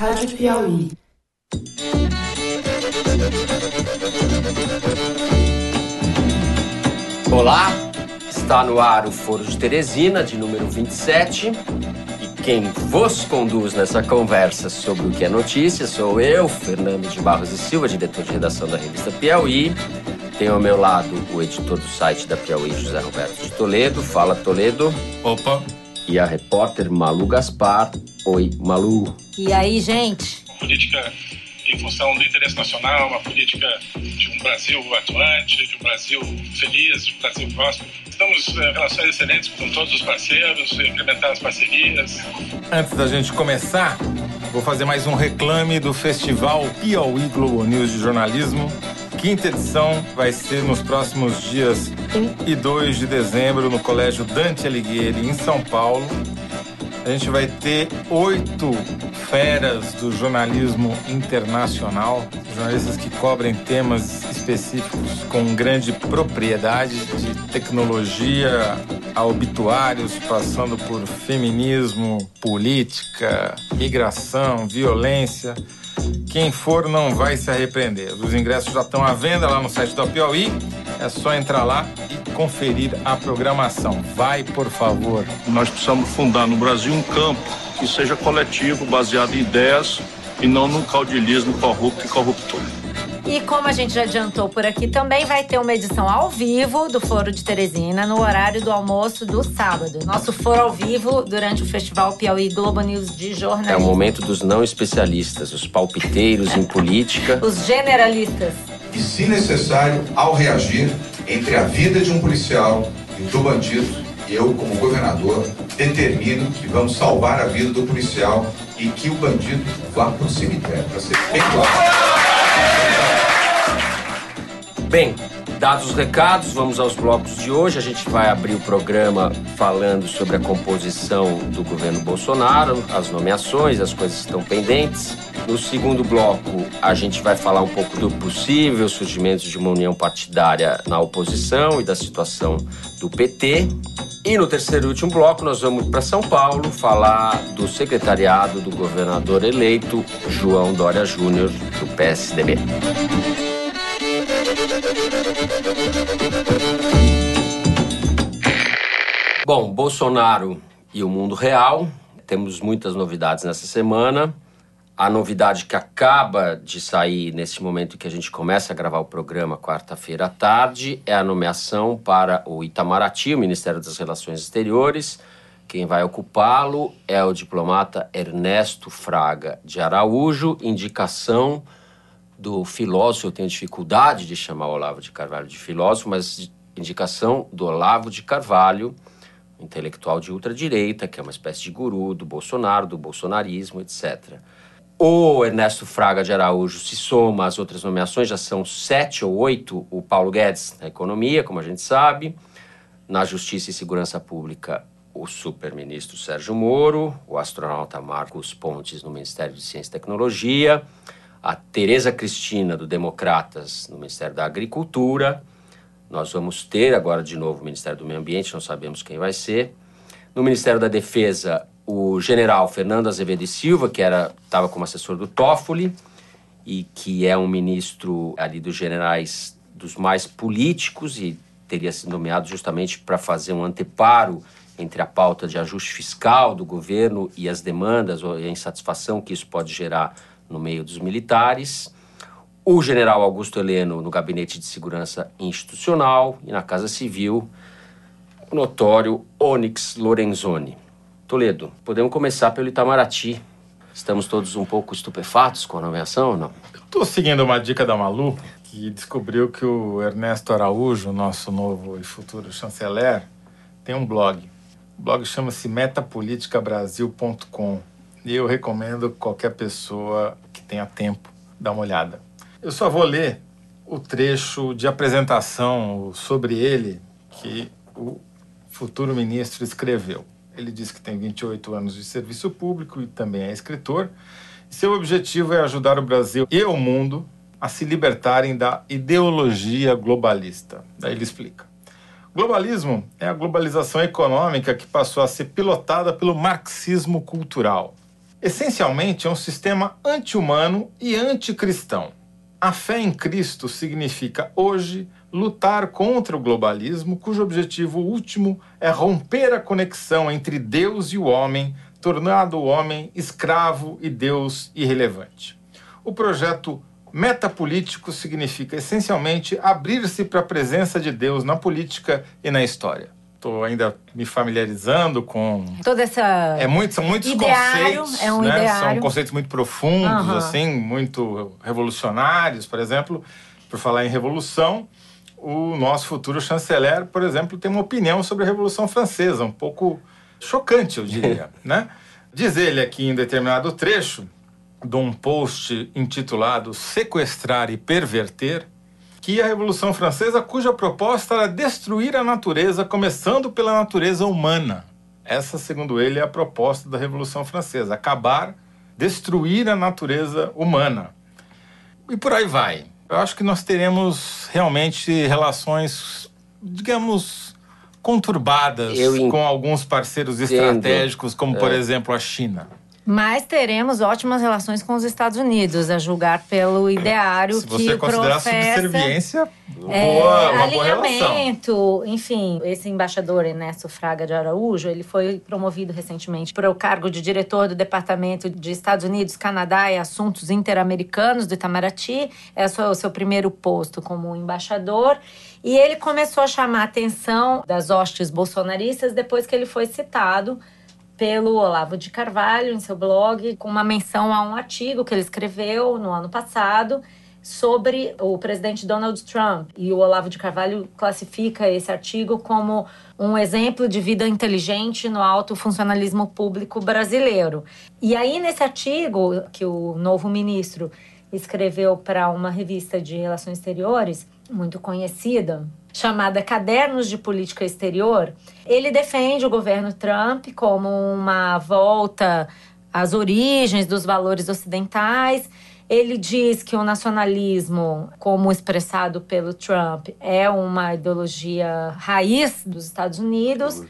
Rádio Piauí. Olá, está no ar o Foro de Teresina, de número 27. E quem vos conduz nessa conversa sobre o que é notícia sou eu, Fernando de Barros e Silva, diretor de redação da revista Piauí. Tenho ao meu lado o editor do site da Piauí, José Roberto de Toledo. Fala, Toledo. Opa. E a repórter Malu Gaspar. Oi, Malu. E aí, gente? Política em função do interesse nacional, uma política de um Brasil atuante, de um Brasil feliz, de um Brasil próximo. Estamos em relações excelentes com todos os parceiros, implementar as parcerias. Antes da gente começar, vou fazer mais um reclame do Festival Piauí Globo News de Jornalismo. Quinta edição vai ser nos próximos dias 1 e 2 de dezembro no Colégio Dante Alighieri, em São Paulo. A gente vai ter oito feras do jornalismo internacional, jornalistas que cobrem temas específicos com grande propriedade, de tecnologia a obituários, passando por feminismo, política, migração, violência. Quem for não vai se arrepender. Os ingressos já estão à venda lá no site da Piauí. É só entrar lá e conferir a programação. Vai, por favor. Nós precisamos fundar no Brasil um campo que seja coletivo, baseado em ideias e não num caudilismo corrupto e corruptor. E como a gente já adiantou por aqui, também vai ter uma edição ao vivo do Foro de Teresina no horário do almoço do sábado. Nosso foro ao vivo durante o Festival Piauí Globo News de Jornalismo. É o momento dos não especialistas, os palpiteiros em política. Os generalistas. E, se necessário, ao reagir entre a vida de um policial e do bandido, eu, como governador, determino que vamos salvar a vida do policial e que o bandido vá para o cemitério, para ser bem claro. Bem, dados os recados, vamos aos blocos de hoje. A gente vai abrir o programa falando sobre a composição do governo Bolsonaro, as nomeações, as coisas que estão pendentes. No segundo bloco, a gente vai falar um pouco do possível surgimento de uma união partidária na oposição e da situação do PT. E no terceiro e último bloco, nós vamos para São Paulo falar do secretariado do governador eleito João Dória Júnior, do PSDB. Bom, Bolsonaro e o mundo real. Temos muitas novidades nessa semana. A novidade que acaba de sair nesse momento que a gente começa a gravar o programa, quarta-feira à tarde, é a nomeação para o Itamaraty, o Ministério das Relações Exteriores. Quem vai ocupá-lo é o diplomata Ernesto Fraga de Araújo, indicação do filósofo, eu tenho dificuldade de chamar Olavo de Carvalho de filósofo, mas indicação do Olavo de Carvalho, intelectual de ultradireita, que é uma espécie de guru do Bolsonaro, do bolsonarismo, etc. O Ernesto Fraga de Araújo se soma às outras nomeações, já são sete ou oito. O Paulo Guedes na economia, como a gente sabe. Na Justiça e Segurança Pública, o super-ministro Sérgio Moro. O astronauta Marcos Pontes no Ministério de Ciência e Tecnologia a Tereza Cristina, do Democratas, no Ministério da Agricultura. Nós vamos ter agora de novo o Ministério do Meio Ambiente, não sabemos quem vai ser. No Ministério da Defesa, o general Fernando Azevedo e Silva, que estava como assessor do Toffoli e que é um ministro ali dos generais dos mais políticos e teria sido nomeado justamente para fazer um anteparo entre a pauta de ajuste fiscal do governo e as demandas ou a insatisfação que isso pode gerar no meio dos militares, o general Augusto Heleno no Gabinete de Segurança Institucional e na Casa Civil, o notório Onyx Lorenzoni. Toledo, podemos começar pelo Itamaraty. Estamos todos um pouco estupefatos com a nomeação ou não? Estou seguindo uma dica da Malu, que descobriu que o Ernesto Araújo, nosso novo e futuro chanceler, tem um blog. O blog chama-se metapoliticabrasil.com e eu recomendo qualquer pessoa que tenha tempo dar uma olhada. Eu só vou ler o trecho de apresentação sobre ele que o futuro ministro escreveu. Ele diz que tem 28 anos de serviço público e também é escritor. Seu objetivo é ajudar o Brasil e o mundo a se libertarem da ideologia globalista. Daí ele explica. Globalismo é a globalização econômica que passou a ser pilotada pelo marxismo cultural Essencialmente, é um sistema anti-humano e anticristão. A fé em Cristo significa hoje lutar contra o globalismo, cujo objetivo último é romper a conexão entre Deus e o homem, tornando o homem escravo e Deus irrelevante. O projeto metapolítico significa essencialmente abrir-se para a presença de Deus na política e na história. Estou ainda me familiarizando com toda essa é muito são muitos ideário, conceitos é um né? ideário. são conceitos muito profundos Uhum. assim muito revolucionários por exemplo por falar em revolução o nosso futuro chanceler por exemplo tem uma opinião sobre a revolução francesa um pouco chocante eu diria né diz ele aqui em determinado trecho de um post intitulado sequestrar e perverter que a Revolução Francesa, cuja proposta era destruir a natureza, começando pela natureza humana. Essa, segundo ele, é a proposta da Revolução Francesa: acabar, destruir a natureza humana. E por aí vai. Eu acho que nós teremos realmente relações, digamos, conturbadas Eu com alguns parceiros estratégicos, como, por exemplo, a China. Mas teremos ótimas relações com os Estados Unidos, a julgar pelo ideário Se você que considerar professa. subserviência, É, boa, uma boa relação. alinhamento, enfim, esse embaixador Ernesto Fraga de Araújo, ele foi promovido recentemente para o cargo de diretor do Departamento de Estados Unidos, Canadá e Assuntos Interamericanos do Itamaraty. É o seu, o seu primeiro posto como embaixador. E ele começou a chamar a atenção das hostes bolsonaristas depois que ele foi citado pelo Olavo de Carvalho em seu blog, com uma menção a um artigo que ele escreveu no ano passado sobre o presidente Donald Trump. E o Olavo de Carvalho classifica esse artigo como um exemplo de vida inteligente no alto funcionalismo público brasileiro. E aí, nesse artigo que o novo ministro escreveu para uma revista de relações exteriores muito conhecida, chamada Cadernos de Política Exterior, ele defende o governo Trump como uma volta às origens dos valores ocidentais. Ele diz que o nacionalismo, como expressado pelo Trump, é uma ideologia raiz dos Estados Unidos.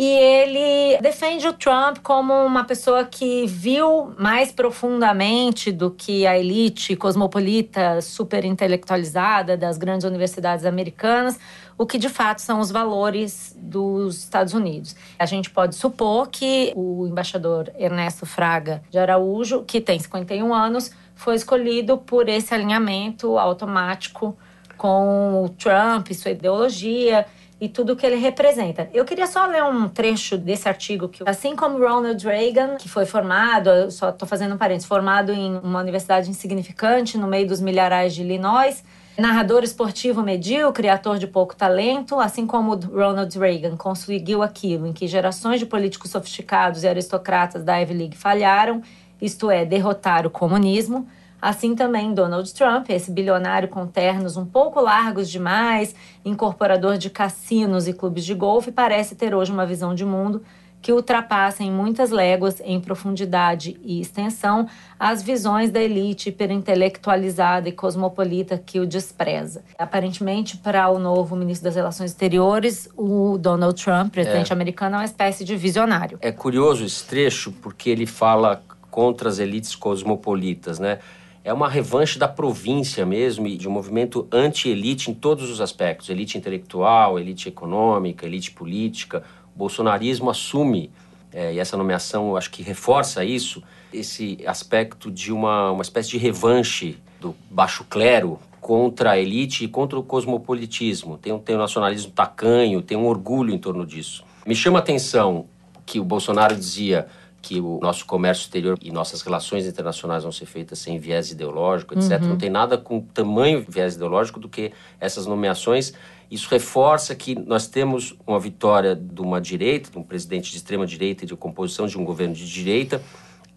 E ele defende o Trump como uma pessoa que viu mais profundamente do que a elite cosmopolita, super intelectualizada das grandes universidades americanas, o que de fato são os valores dos Estados Unidos. A gente pode supor que o embaixador Ernesto Fraga de Araújo, que tem 51 anos, foi escolhido por esse alinhamento automático com o Trump, sua ideologia e tudo que ele representa. Eu queria só ler um trecho desse artigo que, assim como Ronald Reagan, que foi formado, eu só estou fazendo um parênteses, formado em uma universidade insignificante no meio dos milharais de Illinois, narrador esportivo medíocre, ator de pouco talento, assim como Ronald Reagan conseguiu aquilo em que gerações de políticos sofisticados e aristocratas da Ivy League falharam, isto é, derrotar o comunismo. Assim também Donald Trump, esse bilionário com ternos um pouco largos demais, incorporador de cassinos e clubes de golfe, parece ter hoje uma visão de mundo que ultrapassa em muitas léguas, em profundidade e extensão, as visões da elite hiperintelectualizada e cosmopolita que o despreza. Aparentemente, para o novo ministro das Relações Exteriores, o Donald Trump, presidente americano, é uma espécie de visionário. É curioso esse trecho porque ele fala contra as elites cosmopolitas, né? É uma revanche da província mesmo e de um movimento anti-elite em todos os aspectos: elite intelectual, elite econômica, elite política. O bolsonarismo assume, é, e essa nomeação eu acho que reforça isso, esse aspecto de uma, uma espécie de revanche do baixo clero contra a elite e contra o cosmopolitismo. Tem um, tem um nacionalismo tacanho, tem um orgulho em torno disso. Me chama a atenção que o Bolsonaro dizia que o nosso comércio exterior e nossas relações internacionais vão ser feitas sem viés ideológico, etc. Não tem nada com tamanho viés ideológico do que essas nomeações. Isso reforça que nós temos uma vitória de uma direita, de um presidente de extrema direita e de composição de um governo de direita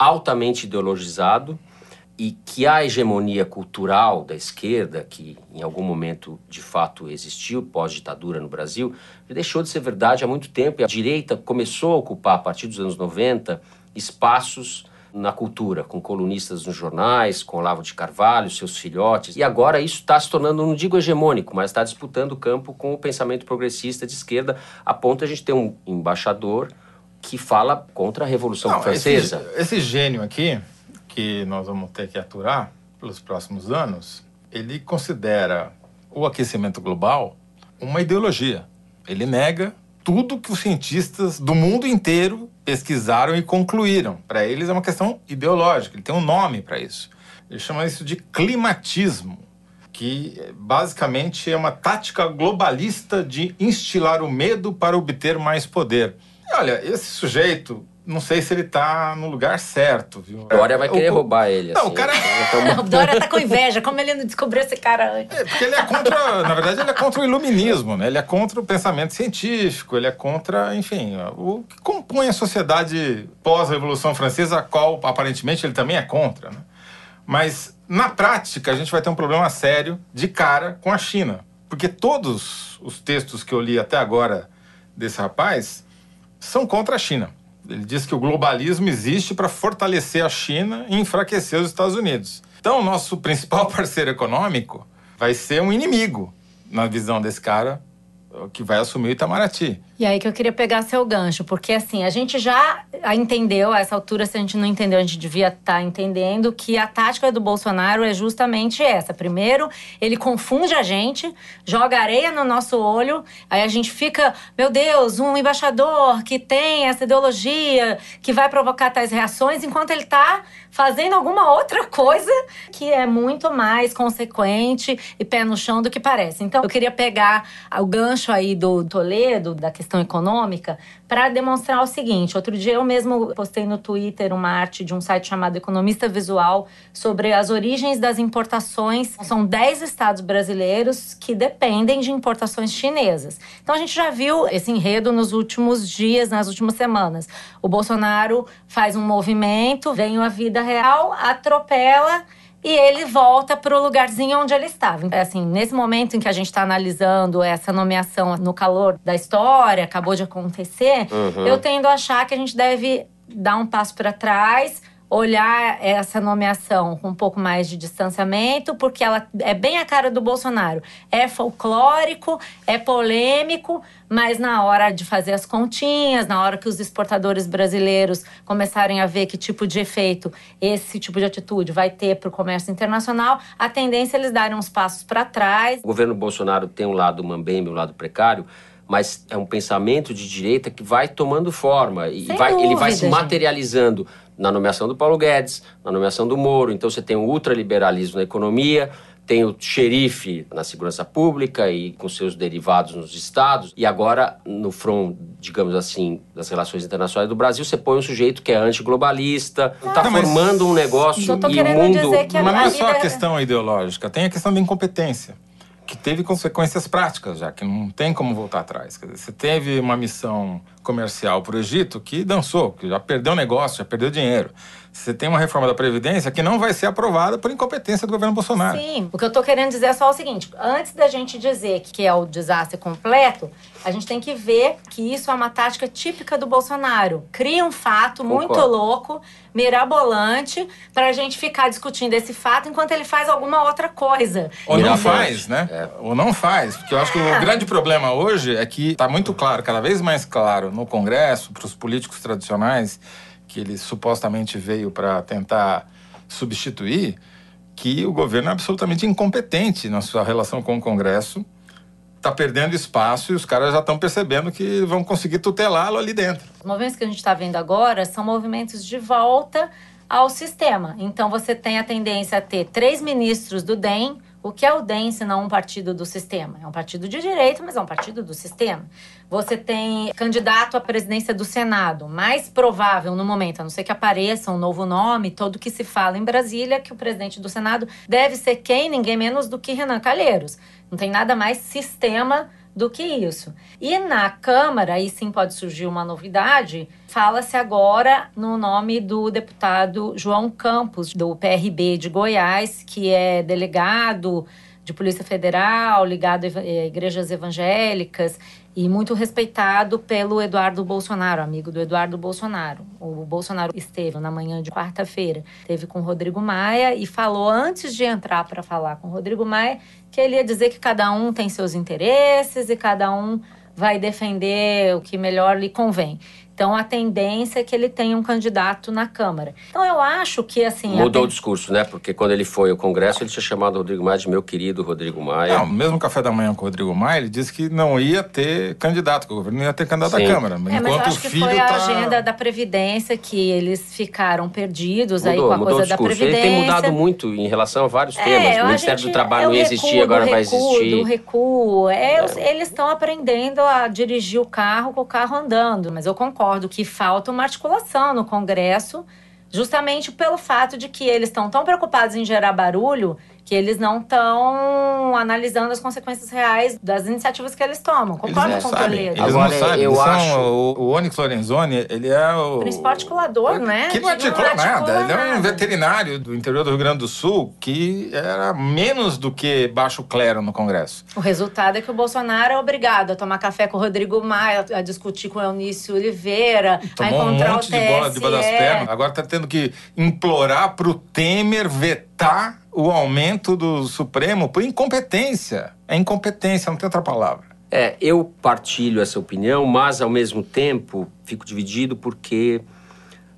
altamente ideologizado e que a hegemonia cultural da esquerda, que em algum momento de fato existiu pós-ditadura no Brasil, deixou de ser verdade há muito tempo. E a direita começou a ocupar, a partir dos anos 90, espaços na cultura, com colunistas nos jornais, com Olavo de Carvalho, seus filhotes. E agora isso está se tornando, não digo hegemônico, mas está disputando o campo com o pensamento progressista de esquerda, a ponto de a gente ter um embaixador que fala contra a Revolução Não, Francesa. Esse, esse gênio aqui, que nós vamos ter que aturar pelos próximos anos, ele considera o aquecimento global uma ideologia. Ele nega tudo que os cientistas do mundo inteiro pesquisaram e concluíram. Para eles é uma questão ideológica, ele tem um nome para isso. Ele chama isso de climatismo, que basicamente é uma tática globalista de instilar o medo para obter mais poder. E olha, esse sujeito não sei se ele tá no lugar certo, viu? Dória vai querer o, roubar ele. Não, assim. o cara. O Dória tá com inveja. Como ele não descobriu esse cara antes? É, porque ele é contra. na verdade, ele é contra o iluminismo, né? Ele é contra o pensamento científico, ele é contra, enfim, o que compõe a sociedade pós-Revolução Francesa, a qual aparentemente ele também é contra, né? Mas, na prática, a gente vai ter um problema sério de cara com a China. Porque todos os textos que eu li até agora desse rapaz são contra a China. Ele diz que o globalismo existe para fortalecer a China e enfraquecer os Estados Unidos. Então, nosso principal parceiro econômico vai ser um inimigo, na visão desse cara, que vai assumir o Itamaraty. E aí que eu queria pegar seu gancho, porque assim, a gente já entendeu, a essa altura, se a gente não entendeu, a gente devia estar tá entendendo que a tática do Bolsonaro é justamente essa. Primeiro, ele confunde a gente, joga areia no nosso olho, aí a gente fica, meu Deus, um embaixador que tem essa ideologia, que vai provocar tais reações, enquanto ele está fazendo alguma outra coisa que é muito mais consequente e pé no chão do que parece. Então, eu queria pegar o gancho aí do Toledo, da questão econômica, para demonstrar o seguinte. Outro dia eu mesmo postei no Twitter uma arte de um site chamado Economista Visual sobre as origens das importações. São 10 estados brasileiros que dependem de importações chinesas. Então a gente já viu esse enredo nos últimos dias, nas últimas semanas. O Bolsonaro faz um movimento, vem a vida real, atropela e ele volta para o lugarzinho onde ele estava. Então, assim, nesse momento em que a gente está analisando essa nomeação no calor da história, acabou de acontecer, uhum. eu tendo a achar que a gente deve dar um passo para trás, olhar essa nomeação com um pouco mais de distanciamento, porque ela é bem a cara do Bolsonaro. É folclórico, é polêmico, mas na hora de fazer as continhas, na hora que os exportadores brasileiros começarem a ver que tipo de efeito esse tipo de atitude vai ter para o comércio internacional, a tendência é eles darem uns passos para trás. O governo Bolsonaro tem um lado mambembe, um lado precário, mas é um pensamento de direita que vai tomando forma e vai, dúvida, ele vai se materializando gente na nomeação do Paulo Guedes, na nomeação do Moro. Então você tem o ultraliberalismo na economia, tem o xerife na segurança pública e com seus derivados nos estados, e agora no front, digamos assim, das relações internacionais do Brasil, você põe um sujeito que é antiglobalista, está formando um negócio e o mundo... mas não é só a questão ideológica, tem a questão da incompetência que teve consequências práticas, já que não tem como voltar atrás. Quer dizer, você teve uma missão comercial para o Egito que dançou, que já perdeu negócio, já perdeu dinheiro. Você tem uma reforma da Previdência que não vai ser aprovada por incompetência do governo Bolsonaro. Sim, o que eu estou querendo dizer é só o seguinte: antes da gente dizer que é o desastre completo, a gente tem que ver que isso é uma tática típica do Bolsonaro. Cria um fato Concordo. muito louco, mirabolante, para a gente ficar discutindo esse fato enquanto ele faz alguma outra coisa. Ou não faz, né? É. Ou não faz. Porque eu acho que o é. grande problema hoje é que está muito claro, cada vez mais claro, no Congresso, para os políticos tradicionais, que ele supostamente veio para tentar substituir, que o governo é absolutamente incompetente na sua relação com o Congresso está perdendo espaço e os caras já estão percebendo que vão conseguir tutelá-lo ali dentro. Os movimentos que a gente está vendo agora são movimentos de volta ao sistema. Então você tem a tendência a ter três ministros do DEM. O que é o DEM se não um partido do sistema? É um partido de direita, mas é um partido do sistema. Você tem candidato à presidência do Senado, mais provável no momento, a não ser que apareça um novo nome, todo que se fala em Brasília, que o presidente do Senado deve ser quem? Ninguém menos do que Renan Calheiros. Não tem nada mais sistema do que isso. E na Câmara, aí sim pode surgir uma novidade, fala-se agora no nome do deputado João Campos, do PRB de Goiás, que é delegado de Polícia Federal, ligado a igrejas evangélicas e muito respeitado pelo Eduardo Bolsonaro, amigo do Eduardo Bolsonaro. O Bolsonaro esteve na manhã de quarta-feira, teve com Rodrigo Maia e falou antes de entrar para falar com Rodrigo Maia que ele ia dizer que cada um tem seus interesses e cada um vai defender o que melhor lhe convém. Então a tendência é que ele tenha um candidato na Câmara. Então eu acho que assim. Mudou o discurso, né? Porque quando ele foi ao Congresso, ele tinha chamado o Rodrigo Maia de meu querido Rodrigo Maia. Não, mesmo café da manhã com o Rodrigo Maia, ele disse que não ia ter candidato, que o governo não ia ter candidato Sim. à Câmara. É, enquanto mas eu acho o que foi a tá... agenda da Previdência que eles ficaram perdidos aí Mudou, com a mudou coisa o da discurso. Previdência. Ele tem mudado muito em relação a vários É, temas. O a Ministério gente- do Trabalho é o não existia, recuo agora do vai recuo, existir. Do recuo. É, os- Eles estão aprendendo a dirigir o carro com o carro andando. Mas eu concordo que falta uma articulação no Congresso, justamente pelo fato de que eles estão tão preocupados em gerar barulho que eles não estão analisando as consequências reais das iniciativas que eles tomam. Eles Concordo não com o sabem. Toledo. Eles Agora, não sabem. eu Eles acho- O, o Onyx Lorenzoni, ele é o... O principal articulador, né? Que não articula articula nada. Ele é um nada. veterinário do interior do Rio Grande do Sul que era menos do que baixo clero no Congresso. O resultado é que o Bolsonaro é obrigado a tomar café com o Rodrigo Maia, a discutir com o Eunício Oliveira, a Tomou um encontrar monte o de bola debaixo das TSE. pernas. Agora tá tendo que implorar pro Temer vetar o aumento do Supremo por incompetência. É incompetência, não tem outra palavra. É, eu partilho essa opinião, mas ao mesmo tempo fico dividido porque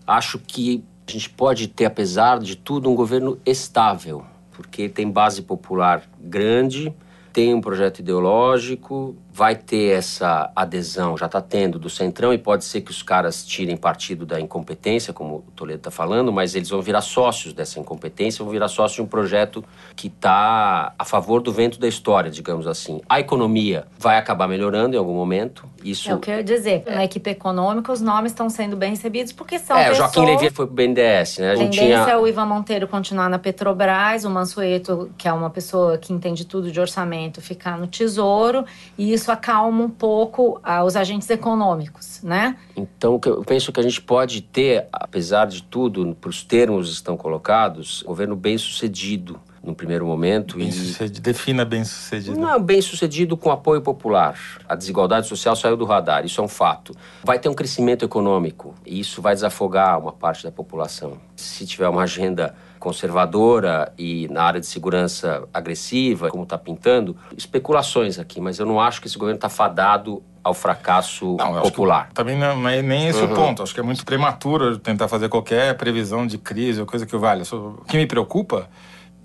acho que a gente pode ter, apesar de tudo, um governo estável, porque tem base popular grande, tem um projeto ideológico, vai ter essa adesão, já está tendo do Centrão, e pode ser que os caras tirem partido da incompetência, como o Toledo está falando, mas eles vão virar sócios dessa incompetência, vão virar sócios de um projeto que está a favor do vento da história, digamos assim. A economia vai acabar melhorando em algum momento, isso... É o que eu ia dizer. Na equipe econômica, os nomes estão sendo bem recebidos porque são É, o. Joaquim Levy foi pro BNDES, né? A A gente tendência tinha... é o Ivan Monteiro continuar na Petrobras, o Mansueto, que é uma pessoa que entende tudo de orçamento, ficar no Tesouro, e isso acalma um pouco ah, os agentes econômicos, né? Então, eu penso que a gente pode ter, apesar de tudo, para os termos que estão colocados, um governo bem sucedido no primeiro momento. Bem e. Defina bem sucedido. Não, bem sucedido com apoio popular. A desigualdade social saiu do radar, isso é um fato. Vai ter um crescimento econômico e isso vai desafogar uma parte da população. Se tiver uma agenda conservadora e na área de segurança agressiva, como está pintando, especulações aqui, mas eu não acho que esse governo está fadado ao fracasso Não, popular. também não é nem esse Uhum. o ponto. Acho que é muito prematuro tentar fazer qualquer previsão de crise ou coisa que valha. O que me preocupa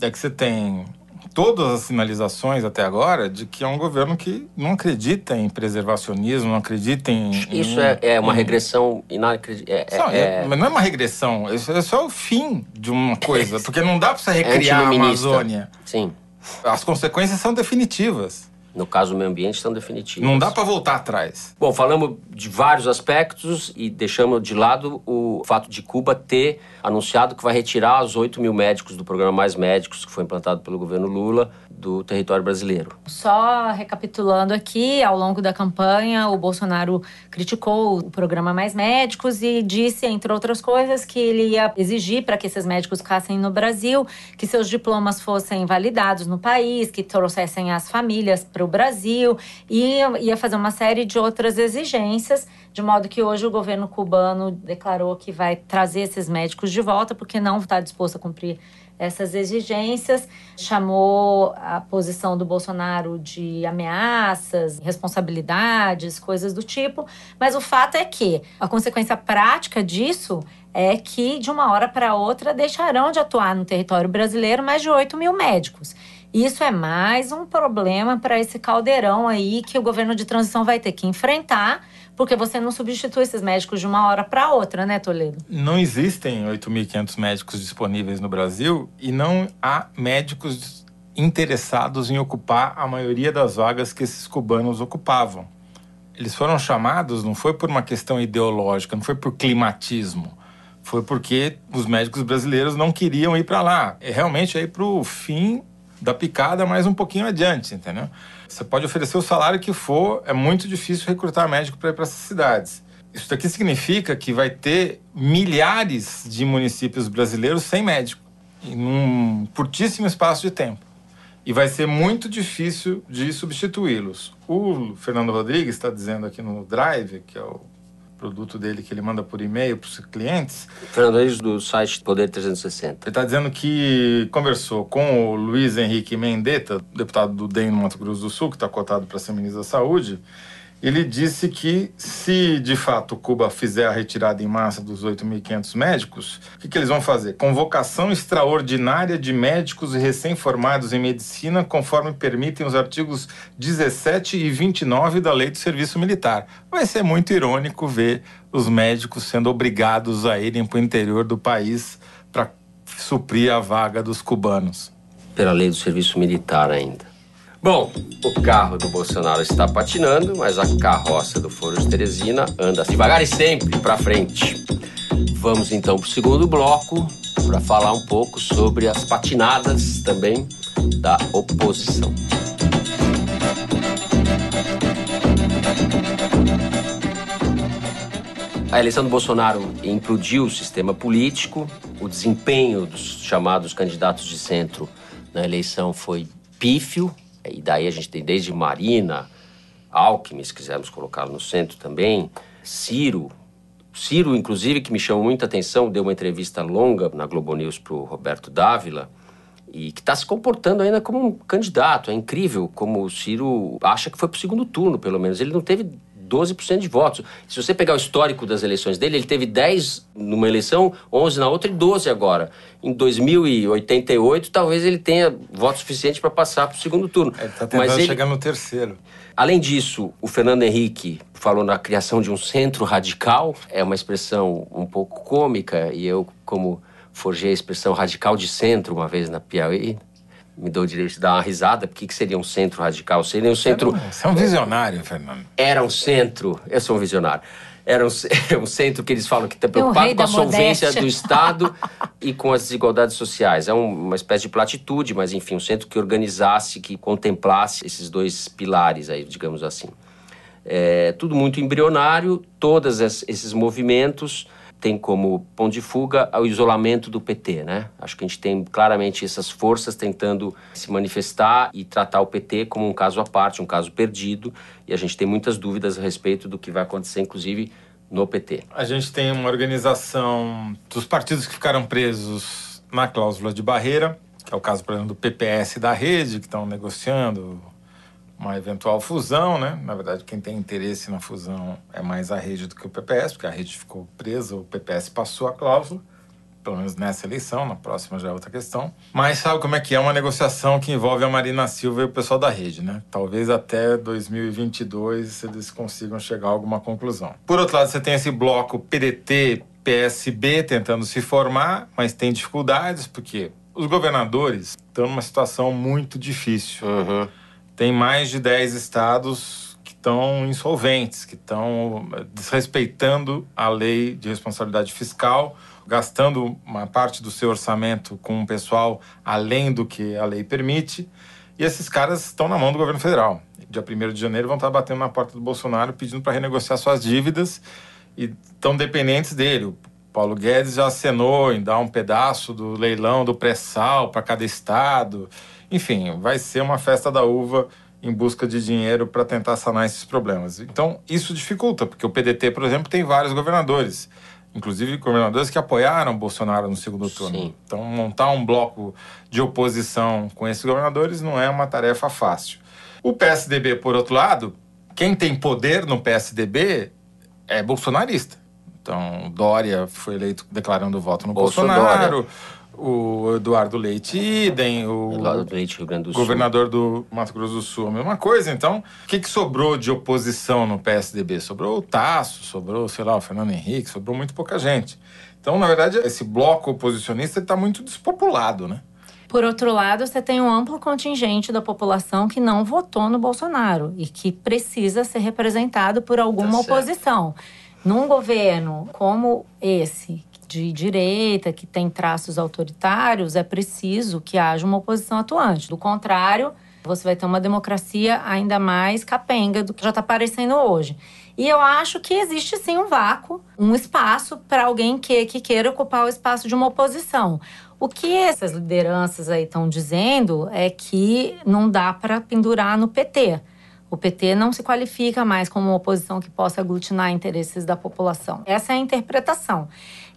é que você tem todas as sinalizações até agora de que é um governo que não acredita em preservacionismo, não acredita em. Isso em- é, é uma em- regressão inacreditável. É, é- Não, é- é- não é uma regressão, isso é só o fim de uma coisa, porque não dá pra você recriar a. Amazônia. Sim. As consequências são definitivas. No caso do meio ambiente, são definitivas. Não dá pra voltar atrás. Bom, falamos de vários aspectos e deixamos de lado o fato de Cuba ter anunciado que vai retirar os 8 mil médicos do programa Mais Médicos, que foi implantado pelo governo Lula, do território brasileiro. Só recapitulando aqui, ao longo da campanha, o Bolsonaro criticou o programa Mais Médicos e disse, entre outras coisas, que ele ia exigir para que esses médicos ficassem no Brasil, que seus diplomas fossem validados no país, que trouxessem as famílias para o Brasil e ia fazer uma série de outras exigências, de modo que hoje o governo cubano declarou que vai trazer esses médicos de volta, porque não está disposto a cumprir essas exigências, chamou a posição do Bolsonaro de ameaças, responsabilidades, coisas do tipo. Mas o fato é que a consequência prática disso é que, de uma hora para outra, deixarão de atuar no território brasileiro mais de 8 mil médicos. Isso é mais um problema para esse caldeirão aí que o governo de transição vai ter que enfrentar, porque você não substitui esses médicos de uma hora para outra, né, Toledo? Não existem 8.500 médicos disponíveis no Brasil e não há médicos interessados em ocupar a maioria das vagas que esses cubanos ocupavam. Eles foram chamados, não foi por uma questão ideológica, não foi por climatismo. Foi porque os médicos brasileiros não queriam ir para lá. É realmente aí para o fim da picada, mas um pouquinho adiante, entendeu? Você pode oferecer o salário que for, é muito difícil recrutar médico para ir para essas cidades. Isso daqui significa que vai ter milhares de municípios brasileiros sem médico, em um curtíssimo espaço de tempo. E vai ser muito difícil de substituí-los. O Fernando Rodrigues está dizendo aqui no Drive, que é o produto dele que ele manda por e-mail para os clientes, Fernando Reis, do site Poder 360. ele está dizendo que conversou com o Luiz Henrique Mendetta, deputado do DEM no Mato Grosso do Sul, que está cotado para ser ministro da Saúde, ele disse que se de fato Cuba fizer a retirada em massa dos 8.500 médicos, o que, que, eles vão fazer? Convocação extraordinária de médicos recém-formados em medicina, conforme permitem os artigos 17 e 29 da Lei do Serviço Militar. Vai ser muito irônico ver os médicos sendo obrigados a irem para o interior do país para suprir a vaga dos cubanos. Pela Lei do Serviço Militar ainda. Bom, o carro do Bolsonaro está patinando, mas a carroça do Foro de Teresina anda devagar e sempre para frente. Vamos então para o segundo bloco para falar um pouco sobre as patinadas também da oposição. A eleição do Bolsonaro implodiu o sistema político, o desempenho dos chamados candidatos de centro na eleição foi pífio, e daí a gente tem desde Marina, Alckmin, se quisermos colocá-lo no centro também, Ciro. Ciro, inclusive, que me chamou muita atenção, deu uma entrevista longa na Globo News para o Roberto Dávila e que está se comportando ainda como um candidato. É incrível como o Ciro acha que foi para o segundo turno, pelo menos. Ele não teve 12% de votos. Se você pegar o histórico das eleições dele, ele teve 10 numa eleição, 11 na outra e 12 agora. Em 2088, talvez ele tenha voto suficiente para passar para o segundo turno. Ele está tentando Mas ele... chegar no terceiro. Além disso, o Fernando Henrique falou na criação de um centro radical. É uma expressão um pouco cômica e eu, como forjei a expressão radical de centro uma vez na Piauí, me dou o direito de dar uma risada, porque que seria um centro radical? Seria um centro. Você é um visionário, Fernando. Era um centro. Eu sou um visionário. Era um, um centro que eles falam que está preocupado com a solvência do Estado e com as desigualdades sociais. É um, uma espécie de platitude, mas enfim, um centro que organizasse, que contemplasse esses dois pilares aí, digamos assim. É, tudo muito embrionário, todos esses movimentos tem como ponto de fuga o isolamento do PT, né? Acho que a gente tem claramente essas forças tentando se manifestar e tratar o PT como um caso à parte, um caso perdido, e a gente tem muitas dúvidas a respeito do que vai acontecer, inclusive no PT. A gente tem uma organização dos partidos que ficaram presos na cláusula de barreira, que é o caso, por exemplo, do PPS da rede, que estão negociando uma eventual fusão, né? Na verdade, quem tem interesse na fusão é mais a rede do que o PPS, porque a rede ficou presa, o PPS passou a cláusula, pelo menos nessa eleição, na próxima já é outra questão. Mas sabe como é que é uma negociação que envolve a Marina Silva e o pessoal da rede, né? Talvez até 2022 eles consigam chegar a alguma conclusão. Por outro lado, você tem esse bloco PDT, PSB tentando se formar, mas tem dificuldades, porque os governadores estão numa situação muito difícil. Uhum tem mais de 10 estados que estão insolventes, que estão eh, desrespeitando a lei de responsabilidade fiscal, gastando uma parte do seu orçamento com o pessoal além do que a lei permite. E esses caras estão na mão do governo federal. Dia 1 de janeiro vão estar batendo na porta do Bolsonaro pedindo para renegociar suas dívidas e estão dependentes dele. O Paulo Guedes já acenou em dar um pedaço do leilão do pré-sal para cada estado. Enfim, vai ser uma festa da uva em busca de dinheiro para tentar sanar esses problemas. Então, isso dificulta, porque o PDT, por exemplo, tem vários governadores, inclusive governadores que apoiaram Bolsonaro no segundo turno. Sim. Então, montar um bloco de oposição com esses governadores não é uma tarefa fácil. O PSDB, por outro lado, quem tem poder no PSDB é bolsonarista. Então, Dória foi eleito declarando voto no Bolsonaro. Bolsonaro o Eduardo Leite idem, o Eduardo Leite, Rio Grande do governador Sul. do Mato Grosso do Sul, a mesma coisa. Então, o que, que sobrou de oposição no PSDB? Sobrou o Tasso, sobrou, sei lá, o Fernando Henrique, sobrou muito pouca gente. Então, na verdade, esse bloco oposicionista está muito despopulado, né? Por outro lado, você tem um amplo contingente da população que não votou no Bolsonaro e que precisa ser representado por alguma tá oposição. Num governo como esse, de direita, que tem traços autoritários, é preciso que haja uma oposição atuante. Do contrário, você vai ter uma democracia ainda mais capenga do que já está aparecendo hoje. E eu acho que existe sim um vácuo, um espaço para alguém que, que queira ocupar o espaço de uma oposição. O que essas lideranças aí estão dizendo é que não dá para pendurar no PT. O PT não se qualifica mais como uma oposição que possa aglutinar interesses da população. Essa é a interpretação.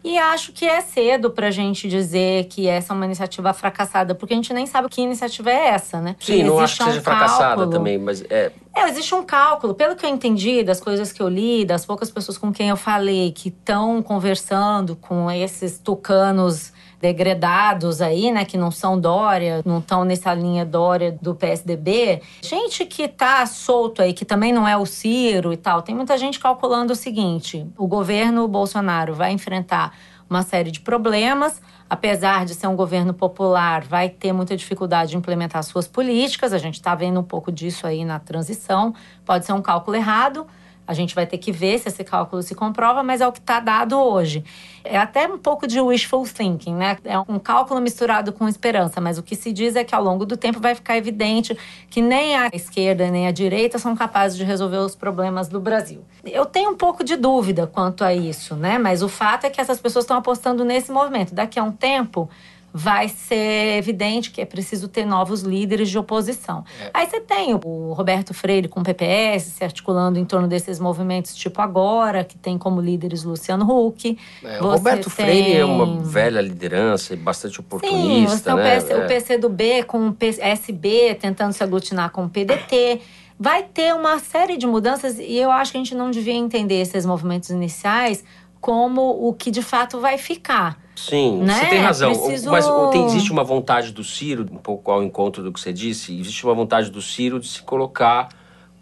E acho que é cedo para a gente dizer que essa é uma iniciativa fracassada, porque a gente nem sabe que iniciativa é essa, né? Sim, não acho que seja um fracassada também, mas é. É, existe um cálculo. Pelo que eu entendi, das coisas que eu li, das poucas pessoas com quem eu falei que estão conversando com esses tucanos degredados aí, né, que não são Dória, não estão nessa linha Dória do PSDB, gente que tá solto aí, que também não é o Ciro e tal, tem muita gente calculando o seguinte: o governo Bolsonaro vai enfrentar uma série de problemas, apesar de ser um governo popular, vai ter muita dificuldade de implementar suas políticas. A gente está vendo um pouco disso aí na transição. Pode ser um cálculo errado, a gente vai ter que ver se esse cálculo se comprova, mas é o que está dado hoje. É até um pouco de wishful thinking, né? É um cálculo misturado com esperança, mas o que se diz é que ao longo do tempo vai ficar evidente que nem a esquerda nem a direita são capazes de resolver os problemas do Brasil. Eu tenho um pouco de dúvida quanto a isso, né? Mas o fato é que essas pessoas estão apostando nesse movimento. Daqui a um tempo, vai ser evidente que é preciso ter novos líderes de oposição. É. Aí você tem o Roberto Freire com o PPS se articulando em torno desses movimentos, tipo agora, que tem como líderes Luciano Huck. É, o Roberto tem... Freire é uma velha liderança e bastante oportunista. Sim, você tem né? o, PC, é. o PCdoB com o PSB tentando se aglutinar com o PDT. Vai ter uma série de mudanças e eu acho que a gente não devia entender esses movimentos iniciais como o que de fato vai ficar. Sim, né? você tem razão. Preciso... Mas tem, existe uma vontade do Ciro, um pouco ao encontro do que você disse, existe uma vontade do Ciro de se colocar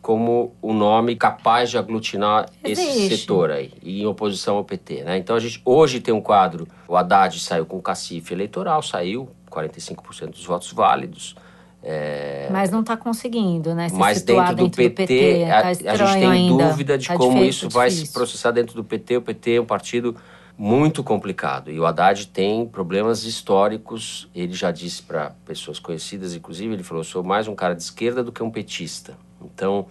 como o um nome capaz de aglutinar existe. esse setor aí, em oposição ao PT. Né? Então a gente hoje tem um quadro, o Haddad saiu com o cacife eleitoral, saiu 45% dos votos válidos. É... Mas não está conseguindo, né? Se Mas dentro, do, dentro PT, do PT, tá a, a, gente tem ainda. dúvida de tá como difícil, isso vai difícil. se processar dentro do PT. O PT é um partido muito complicado. E o Haddad tem problemas históricos. Ele já disse para pessoas conhecidas, inclusive, ele falou: sou mais um cara de esquerda do que um petista. Então.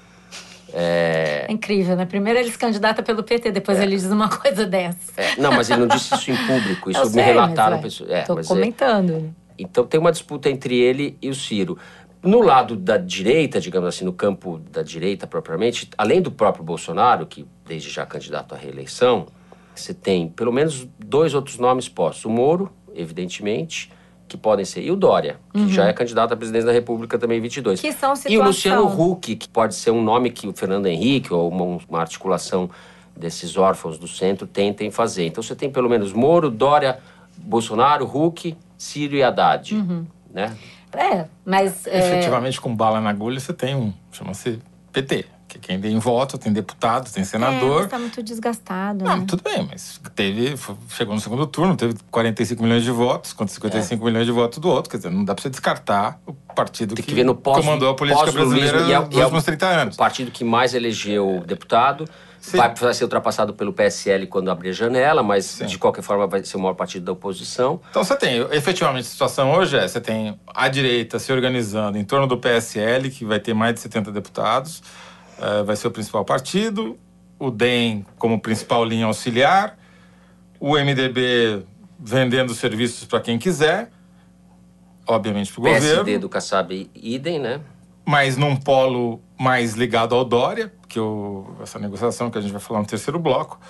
É... é incrível, né? Primeiro ele se candidata pelo PT, depois é. ele diz uma coisa dessa. É. Não, mas ele não disse isso em público. Isso Eu me sei, relataram pessoas. É, Tô é, comentando. Então tem uma disputa entre ele e o Ciro. No lado da direita, digamos assim, no campo da direita propriamente, além do próprio Bolsonaro, que desde já é candidato à reeleição, você tem pelo menos dois outros nomes postos. O Moro, evidentemente, que podem ser. E o Dória, que uhum. já é candidato à presidência da República também em 22. Que são situação. E o Luciano Huck, que pode ser um nome que o Fernando Henrique ou uma, uma articulação desses órfãos do centro tentem fazer. Então você tem pelo menos Moro, Dória, Bolsonaro, Huck, Ciro e Haddad, uhum. né? É, mas... É... Efetivamente, com bala na agulha, você tem um, chama-se PT. Que quem tem voto, tem deputado, tem senador. É, está muito desgastado. Não, né? tudo bem, mas teve, chegou no segundo turno, teve 45 milhões de votos, contra 55 é. milhões de votos do outro. Quer dizer, não dá para você descartar o partido tem que, que pós, comandou a política brasileira e é, nos últimos 30 anos. O partido que mais elegeu deputado. Sim. Vai ser ultrapassado pelo PSL quando abrir a janela, mas Sim. de qualquer forma vai ser o maior partido da oposição. Então você tem, efetivamente, a situação hoje é: você tem a direita se organizando em torno do PSL, que vai ter mais de 70 deputados uh, vai ser o principal partido, o DEM como principal linha auxiliar, o MDB vendendo serviços para quem quiser, obviamente para o governo. PSD do Kassab idem, né? Mas num polo mais ligado ao Dória, que o, essa negociação que a gente vai falar no terceiro bloco.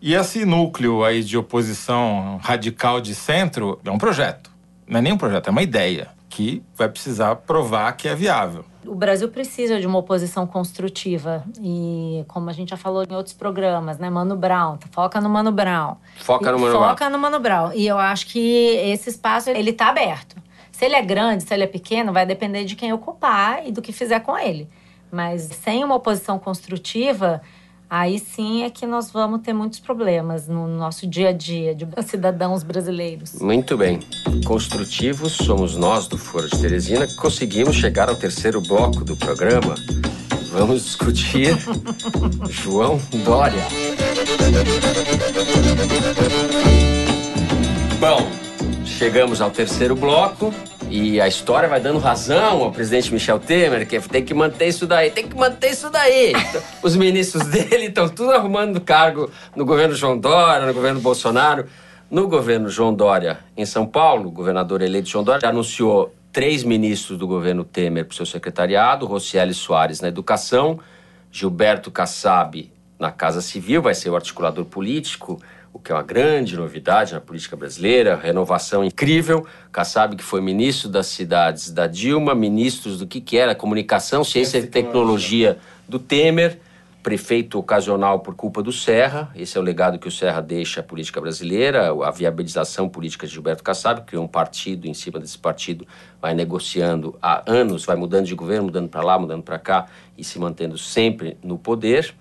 E esse núcleo aí de oposição radical de centro é um projeto. Não é nem um projeto, é uma ideia que vai precisar provar que é viável o Brasil precisa de uma oposição construtiva. E como a gente já falou em outros programas, né? Mano Brown, foca no Mano Brown. Foca no Mano Brown. Foca no Mano Brown. E eu acho que esse espaço, ele tá aberto. Se ele é grande, se ele é pequeno, vai depender de quem ocupar e do que fizer com ele. Mas sem uma oposição construtiva, aí sim é que nós vamos ter muitos problemas no nosso dia a dia de cidadãos brasileiros. Muito bem. Construtivos somos nós do Foro de Teresina que conseguimos chegar ao terceiro bloco do programa. Vamos discutir João Dória. Bom, chegamos ao terceiro bloco. E a história vai dando razão ao presidente Michel Temer, que tem que manter isso daí, tem que manter isso daí. Os ministros dele estão tudo arrumando cargo no governo João Dória, no governo Bolsonaro. No governo João Dória, em São Paulo, o governador eleito João Dória anunciou três ministros do governo Temer para o seu secretariado: Rocieli Soares na Educação, Gilberto Kassab na Casa Civil, vai ser o articulador político, o que é uma grande novidade na política brasileira, renovação incrível. Kassab, que foi ministro das cidades da Dilma, ministros do que, que era comunicação, ciência e tecnologia do Temer, prefeito ocasional por culpa do Serra. Esse é o legado que o Serra deixa à política brasileira, a viabilização política de Gilberto Kassab, criou um partido, em cima desse partido vai negociando há anos, vai mudando de governo, mudando para lá, mudando para cá e se mantendo sempre no poder.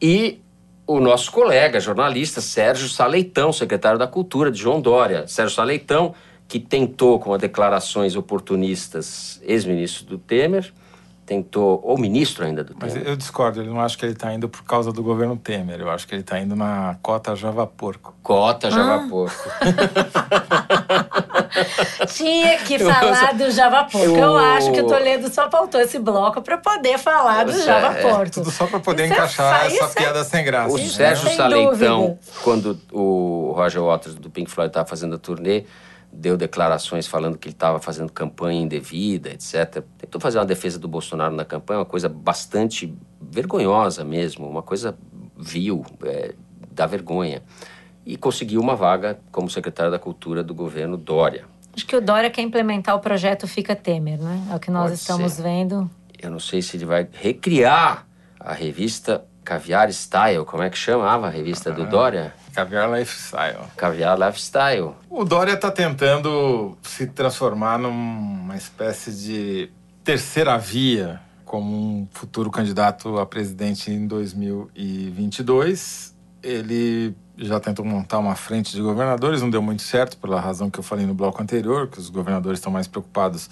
E o nosso colega jornalista Sérgio Saleitão, secretário da Cultura de João Dória. Sérgio Saleitão, que tentou, com as declarações oportunistas, ex-ministro do Temer, tentou, ou ministro ainda do Temer. Mas eu discordo, ele não acho que ele está indo por causa do governo Temer, eu acho que ele está indo na cota Java Porco. Cota Java ah. Porco. Tinha que falar do Java Porco. Eu... eu acho que o Toledo só faltou esse bloco para poder falar do Java é, Porco. Tudo só para poder isso é encaixar é, essa piada é... sem graça. O Sérgio Saleitão, quando o Roger Waters do Pink Floyd estava fazendo a turnê, deu declarações falando que ele estava fazendo campanha indevida, etc. Tentou fazer uma defesa do Bolsonaro na campanha, uma coisa bastante vergonhosa mesmo, uma coisa vil, é, da vergonha. E conseguiu uma vaga como secretário da Cultura do governo Dória. Acho que o Dória quer implementar o projeto Fica Temer, né? É o que nós Pode estamos ser. vendo. Eu não sei se ele vai recriar a revista Caviar Style, como é que chamava a revista ah. do Dória? Caviar Lifestyle. Caviar Lifestyle. O Dória está tentando se transformar numa espécie de terceira via como um futuro candidato a presidente em 2022. Ele já tentou montar uma frente de governadores, não deu muito certo, pela razão que eu falei no bloco anterior, que os governadores estão mais preocupados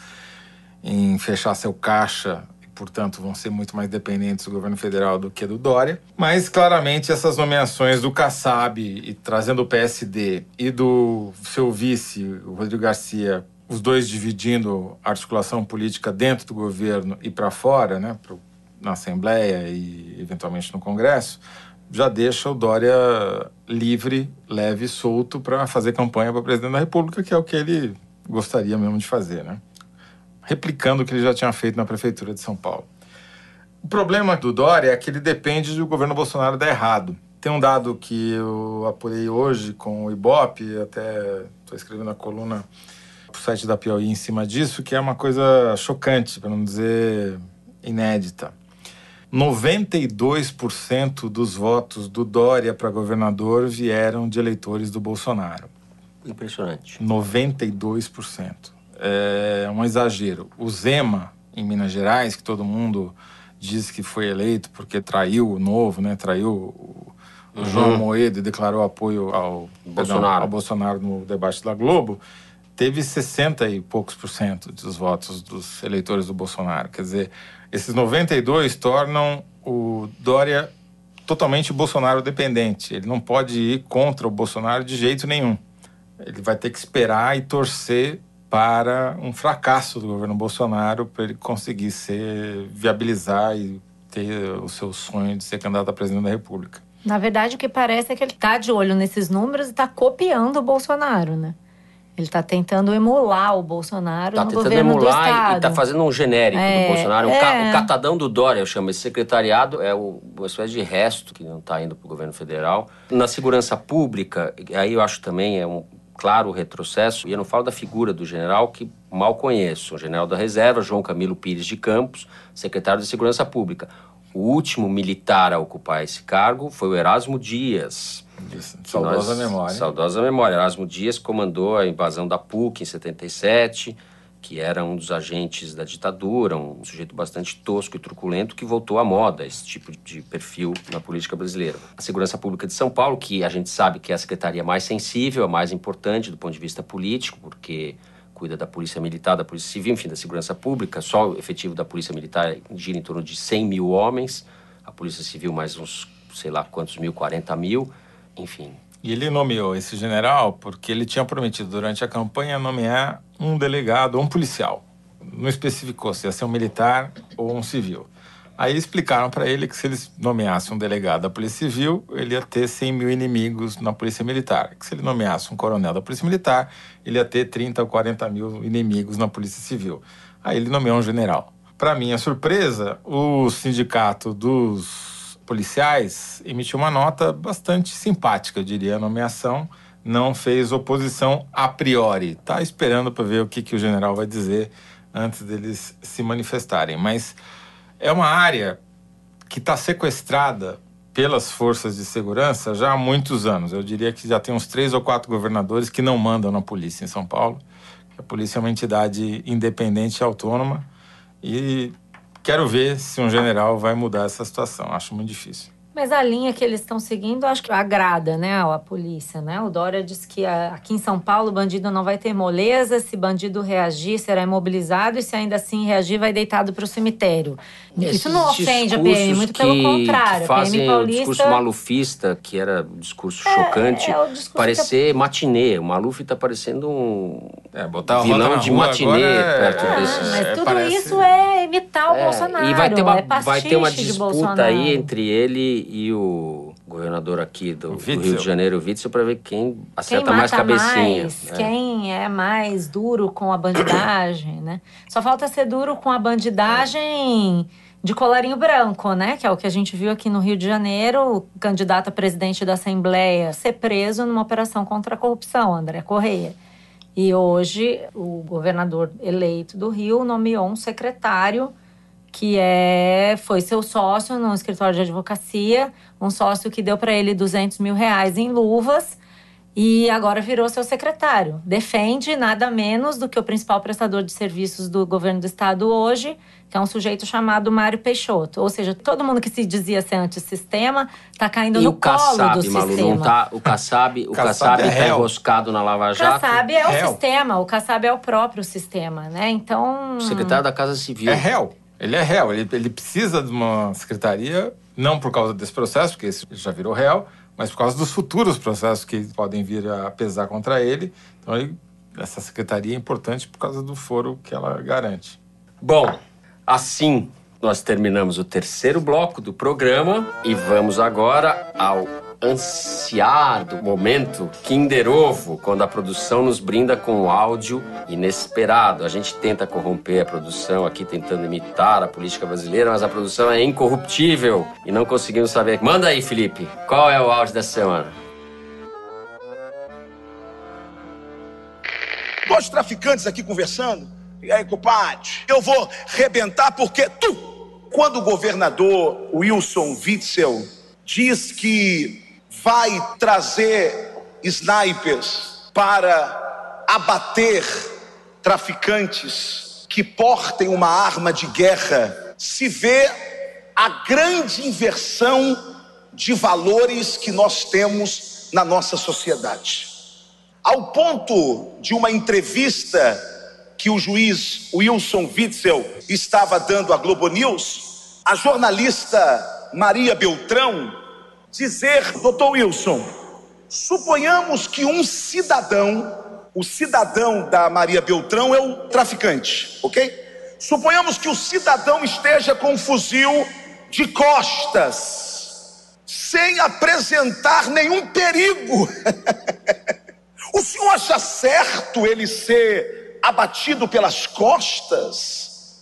em fechar seu caixa portanto, vão ser muito mais dependentes do governo federal do que do Dória. Mas, claramente, essas nomeações do Kassab e trazendo o PSD e do seu vice, o Rodrigo Garcia, os dois dividindo a articulação política dentro do governo e para fora, né, na Assembleia e eventualmente no Congresso, já deixa o Dória livre, leve solto para fazer campanha para presidente da República, que é o que ele gostaria mesmo de fazer, né? Replicando o que ele já tinha feito na Prefeitura de São Paulo. O problema do Dória é que ele depende do governo Bolsonaro dar errado. Tem um dado que eu apurei hoje com o Ibope, até estou escrevendo a coluna para o site da Piauí em cima disso, que é uma coisa chocante, para não dizer inédita. 92% dos votos do Dória para governador vieram de eleitores do Bolsonaro. Impressionante. 92% é um exagero. O Zema, em Minas Gerais, que todo mundo diz que foi eleito porque traiu o novo, né? Traiu o, uhum. João Moedo e declarou apoio ao Bolsonaro. Perdão, ao Bolsonaro no debate da Globo, teve 60 e poucos por cento dos votos dos eleitores do Bolsonaro. Quer dizer, esses 92 tornam o Dória totalmente Bolsonaro dependente. Ele não pode ir contra o Bolsonaro de jeito nenhum. Ele vai ter que esperar e torcer para um fracasso do governo Bolsonaro para ele conseguir ser viabilizar e ter o seu sonho de ser candidato a presidente da República. Na verdade, o que parece é que ele está de olho nesses números e está copiando o Bolsonaro, né? Ele está tentando emular o Bolsonaro tá no governo do Estado. Tá e está fazendo um genérico é, do Bolsonaro. É. O, ca, o, catadão do Dória, eu chamo esse secretariado, é o, uma espécie de resto que não está indo para o governo federal. Na segurança pública, aí eu acho também é um claro retrocesso. E eu não falo da figura do general que mal conheço, o general da reserva, João Camilo Pires de Campos, secretário de Segurança Pública. O último militar a ocupar esse cargo foi o Erasmo Dias. Saudosa nós, memória. Saudosa memória. Erasmo Dias comandou a invasão da PUC em 77 que era um dos agentes da ditadura, um sujeito bastante tosco e truculento, que voltou à moda esse tipo de perfil na política brasileira. A Segurança Pública de São Paulo, que a gente sabe que é a secretaria mais sensível, a mais importante do ponto de vista político, porque cuida da Polícia Militar, da Polícia Civil, enfim, da Segurança Pública. Só o efetivo da Polícia Militar gira em torno de 100 mil homens, a Polícia Civil mais uns, sei lá quantos mil, 40 mil, enfim, e ele nomeou esse general porque ele tinha prometido durante a campanha nomear um delegado, um policial. Não especificou se ia ser um militar ou um civil. Aí explicaram para ele que se eles nomeassem um delegado da Polícia Civil, ele ia ter 100 mil inimigos na Polícia Militar. Que se ele nomeasse um coronel da Polícia Militar, ele ia ter 30 ou 40 mil inimigos na Polícia Civil. Aí ele nomeou um general. Para minha surpresa, o sindicato dos policiais, emitiu uma nota bastante simpática, eu diria, a nomeação. Não fez oposição a priori. Está esperando para ver o que, que o general vai dizer antes deles se manifestarem. Mas é uma área que está sequestrada pelas forças de segurança já há muitos anos. Eu diria que já tem uns três ou quatro governadores que não mandam na polícia em São Paulo. A polícia é uma entidade independente e autônoma e quero ver se um general vai mudar essa situação. Acho muito difícil. Mas a linha que eles estão seguindo, acho que agrada, né, a polícia, né? O Dória disse que aqui em São Paulo o bandido não vai ter moleza, se bandido reagir será imobilizado e se ainda assim reagir vai deitado para o cemitério. Esses Isso não ofende a PM, muito que, pelo contrário. Que fazem a PM Paulista... o discurso malufista, que era um discurso é, chocante, é discurso parecer que... matinê. O Maluf está parecendo um é, botar vilão de matinê é... perto ah, desses. Mas tudo parece... isso é imitar o é, Bolsonaro. E vai ter uma, é vai ter uma disputa aí entre ele e o governador aqui do, do Rio de Janeiro, o Witzel, para ver quem acerta quem mais cabecinha. Mais, é. Quem é mais duro com a bandidagem, né? Só falta ser duro com a bandidagem de colarinho branco, né? Que é o que a gente viu aqui no Rio de Janeiro, o candidato a presidente da Assembleia ser preso numa operação contra a corrupção, André Correia. E hoje o governador eleito do Rio nomeou um secretário que é foi seu sócio no escritório de advocacia, um sócio que deu para ele 200 mil reais em luvas e agora virou seu secretário. Defende nada menos do que o principal prestador de serviços do governo do estado hoje, que é um sujeito chamado Mário Peixoto. Ou seja, todo mundo que se dizia ser antissistema está caindo e no o colo Kassab, do Malu, sistema. Não tá, o Kassab, o Kassab é enroscado na Lava Jato. O Kassab é o réu. sistema, o Kassab é o próprio sistema, né? Então... O secretário da Casa Civil. É réu. Ele é réu. Ele, ele precisa de uma secretaria, não por causa desse processo, porque esse já virou réu, mas por causa dos futuros processos que podem vir a pesar contra ele. Então, ele, essa secretaria é importante por causa do foro que ela garante. Bom, Assim, nós terminamos o terceiro bloco do programa e vamos agora ao ansiado momento Kinder Ovo, quando a produção nos brinda com um áudio inesperado. A gente tenta corromper a produção aqui, tentando imitar a política brasileira, mas a produção é incorruptível e não conseguimos saber. Manda aí, Felipe, qual é o áudio dessa semana? Dois traficantes aqui conversando e aí, compadre, eu vou rebentar porque tu, quando o governador Wilson Witzel diz que vai trazer snipers para abater traficantes que portem uma arma de guerra, se vê a grande inversão de valores que nós temos na nossa sociedade. Ao ponto de uma entrevista que o juiz Wilson Witzel estava dando à Globo News, a jornalista Maria Beltrão dizer, doutor Wilson, suponhamos que um cidadão, o cidadão da Maria Beltrão é o traficante, ok? Suponhamos que o cidadão esteja com um fuzil de costas, sem apresentar nenhum perigo. o senhor acha certo ele ser abatido pelas costas,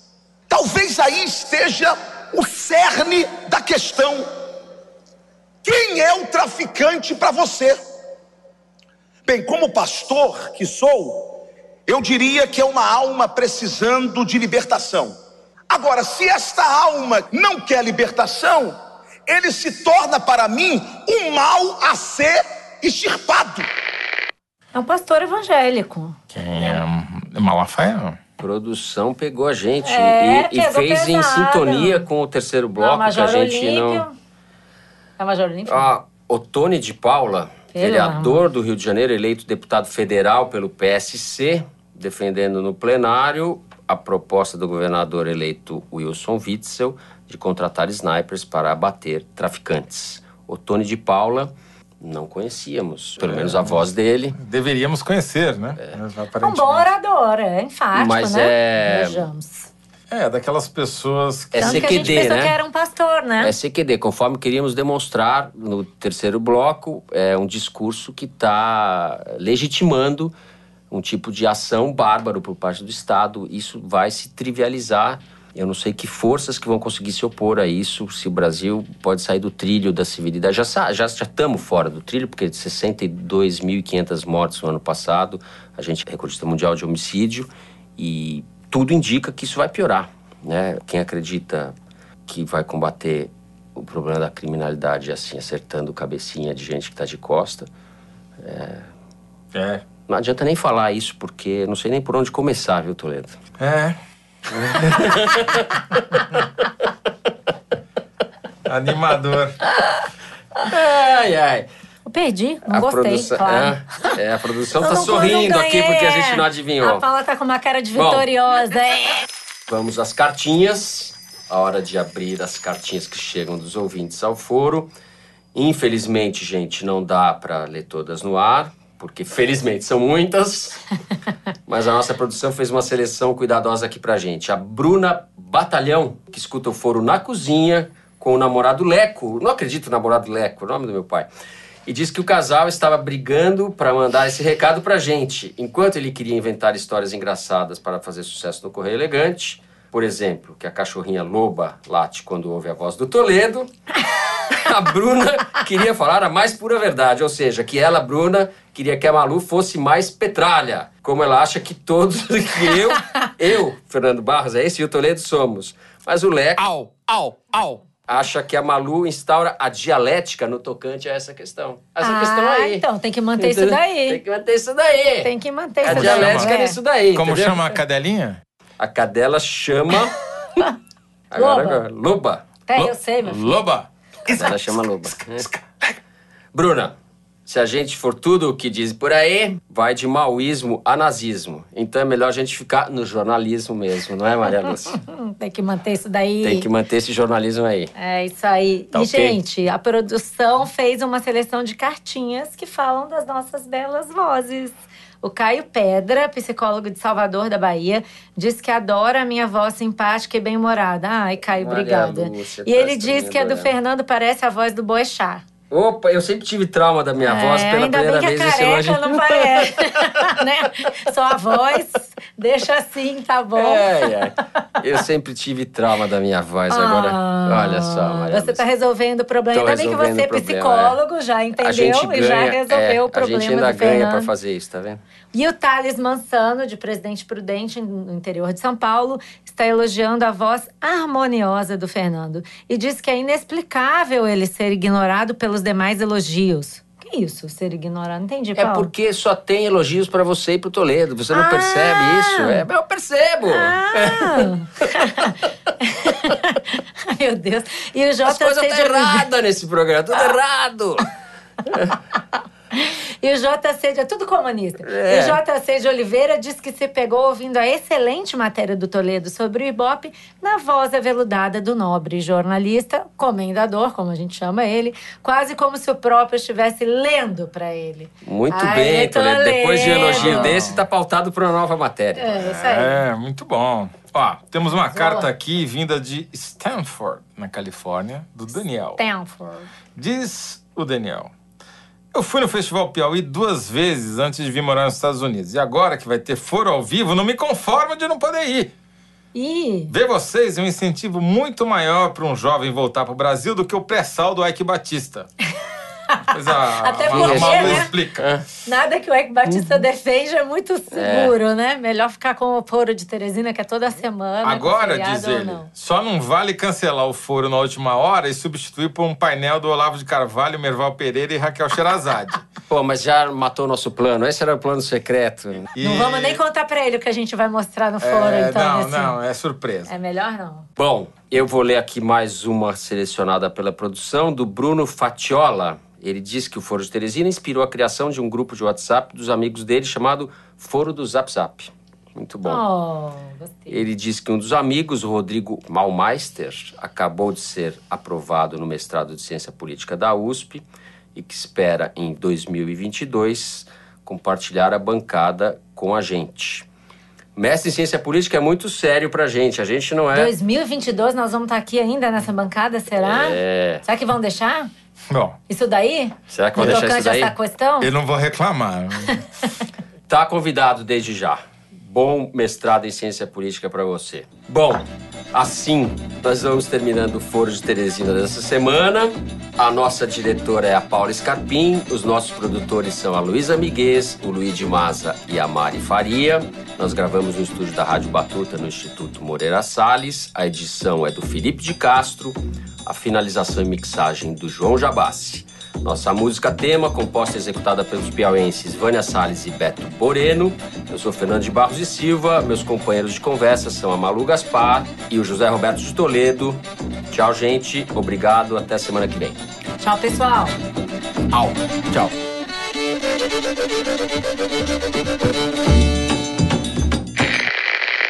talvez aí esteja o cerne da questão. Quem é o traficante para você? Bem, como pastor que sou, eu diria que é uma alma precisando de libertação. Agora, se esta alma não quer libertação, ele se torna para mim um mal a ser extirpado. É um pastor evangélico. Quem é Malafaia? Produção pegou a gente é, e, e, fez pesado. em sintonia com o terceiro bloco não, que a gente Olímpio. não. É Major Olímpio? Ah, Otone de Paula, Pelo vereador amor. do Rio de Janeiro, eleito deputado federal pelo PSC, defendendo no plenário a proposta do governador eleito Wilson Witzel de contratar snipers para abater traficantes. Otone de Paula não conhecíamos, pelo é, menos a voz dele. Deveríamos conhecer, né? É. Um bom orador, é enfático, Mas né? é... Vejamos. É, daquelas pessoas que... É Tanto CQD, que a gente pensou né? que era um pastor, né? É CQD, conforme queríamos demonstrar no terceiro bloco, é um discurso que está legitimando um tipo de ação bárbaro por parte do Estado. Isso vai se trivializar Eu não sei que forças que vão conseguir se opor a isso, se o Brasil pode sair do trilho da civilidade. Já estamos já, já estamos fora do trilho, porque de 62.500 mortes no ano passado, a gente é recordista mundial de homicídio, e tudo indica que isso vai piorar. Né? Quem acredita que vai combater o problema da criminalidade assim, acertando cabecinha de gente que está de costa. É... É. Não adianta nem falar isso, porque não sei nem por onde começar, viu, Toledo? É. Animador. Ai, ai. Eu perdi, não a gostei, produção, claro. é, é, a produção tá sorrindo aqui porque a é. gente não adivinhou. A Paula tá com uma cara de Bom. vitoriosa. é. Vamos às cartinhas. A hora de abrir as cartinhas que chegam dos ouvintes ao foro. Infelizmente, gente, não dá para ler todas no ar, porque felizmente são muitas. Mas a nossa produção fez uma seleção cuidadosa aqui pra gente. A Bruna Batalhão, que escuta o foro na cozinha com o namorado Leco. Não acredito, namorado Leco, o nome do meu pai. E diz que o casal estava brigando para mandar esse recado pra gente. Enquanto ele queria inventar histórias engraçadas para fazer sucesso no Correio Elegante, por exemplo, que a cachorrinha loba late quando ouve a voz do Toledo, a Bruna queria falar a mais pura verdade, ou seja, que ela, Bruna, queria que a Malu fosse mais petralha, como ela acha que todos, que eu, eu, Fernando Barros, é esse e o Toledo somos. Mas o Leco Au, au, au. Acha que a Malu instaura a dialética no tocante a essa questão. Essa ah, questão aí. então tem que manter isso daí. Tem que manter isso daí. Tem que manter a isso dialética daí. nisso daí. Como entendeu? chama a cadelinha? A cadela chama. Agora, Loba. agora. Loba. É, eu sei, meu filho. Loba. Ela chama Loba. Bruna, se a gente for tudo o que diz por aí, vai de maoísmo a nazismo. Então é melhor a gente ficar no jornalismo mesmo, não é, Maria Lúcia? Tem que manter isso daí. Tem que manter esse jornalismo aí. É isso aí. Tá e, ok. gente, a produção fez uma seleção de cartinhas que falam das nossas belas vozes. O Caio Pedra, psicólogo de Salvador, da Bahia, diz que adora a minha voz simpática e bem-humorada. Ai, Caio, Maria obrigada. Lúcia, e ele tá diz que a do. Fernando parece a voz do Boechat. Opa, eu sempre tive trauma da minha voz É, pela ainda primeira vez a esse elogio. não parece, né? Só a voz, deixa assim, tá bom? Ai, ai. Eu sempre tive trauma da minha voz. Agora, Ah, olha só, Maria Você está resolvendo o problema. Tô Ainda bem que você é problema, psicólogo, já entendeu ganha, e já resolveu é, o problema A gente ainda ganha pra fazer isso, tá vendo? E o Thales Mansano, de Presidente Prudente, no interior de São Paulo, está elogiando a voz harmoniosa do Fernando e diz que é inexplicável ele ser ignorado pelos demais elogios. Que isso, ser ignorado? Não entendi, É Paulo. porque só tem elogios pra você e pro Toledo. Você não Ah! percebe isso? É, eu percebo. Ah! Meu Deus. E o JC As coisas estão Oliveira- erradas nesse programa, tudo errado. E o JC de... É tudo comunista. É. E o JC de Oliveira diz que se pegou ouvindo a excelente matéria do Toledo sobre o Ibope na voz aveludada do nobre jornalista, comendador, como a gente chama ele, quase como se o próprio estivesse lendo para ele. Muito Ai, bem, Toledo. Depois de um elogio desse, tá pautado pra uma nova matéria. É, isso aí. É, muito bom. Ó, temos uma carta aqui vinda de Stanford, na Califórnia, do Daniel. Stanford. Diz o Daniel. Eu fui no Festival Piauí duas vezes antes de vir morar nos Estados Unidos. E agora que vai ter foro ao vivo, não me conformo de não poder ir. Ih, Ver vocês é um incentivo muito maior para um jovem voltar para o Brasil do que o pré-sal do Ike Batista. Até a, porque, a Malu né? explica. nada que o Eike Batista defende é muito seguro, né? Melhor ficar com o foro de Teresina, que é toda semana. Agora, diz ele, não. só não vale cancelar o foro na última hora e substituir por um painel do Olavo de Carvalho, Merval Pereira e Raquel Sherazade. Pô, mas já matou o nosso plano. Esse era o plano secreto. E- Não vamos nem contar pra ele o que a gente vai mostrar no foro, É, então. não, nesse- não, é surpresa. É melhor não. Bom, eu vou ler aqui mais uma selecionada pela produção do Bruno Fatiola. Ele diz que o Foro de Teresina inspirou a criação de um grupo de WhatsApp dos amigos dele chamado Foro do Zap Zap. Muito bom. Oh. Ele diz que um dos amigos, o Rodrigo Malmeister, acabou de ser aprovado no mestrado de Ciência Política da USP e que espera, em 2022, compartilhar a bancada com a gente. Mestre em Ciência Política é muito sério pra gente. A gente não é. 2022 nós vamos estar aqui ainda nessa bancada, será? É. Será que vão deixar? Bom, Isso daí? Será que No deixar isso daí? essa questão? eu não vou reclamar. Tá convidado desde já. Bom mestrado em ciência política para você. Bom, Assim, nós vamos terminando o Foro de Teresina dessa semana. A nossa diretora é a Paula Scarpim, os nossos produtores são a Luísa Miguez, o Luiz de Maza e a Mari Faria. Nós gravamos no estúdio da Rádio Batuta, no Instituto Moreira Salles. A edição é do Felipe de Castro, a finalização e mixagem do João Jabassi. Nossa música tema, composta e executada pelos piauenses Vânia Salles e Beto Boreno. Eu sou Fernando de Barros e Silva, meus companheiros de conversa são a Malu Gaspar e o José Roberto de Toledo. Tchau, gente. Obrigado. Até semana que vem. Tchau, pessoal. Au. Tchau.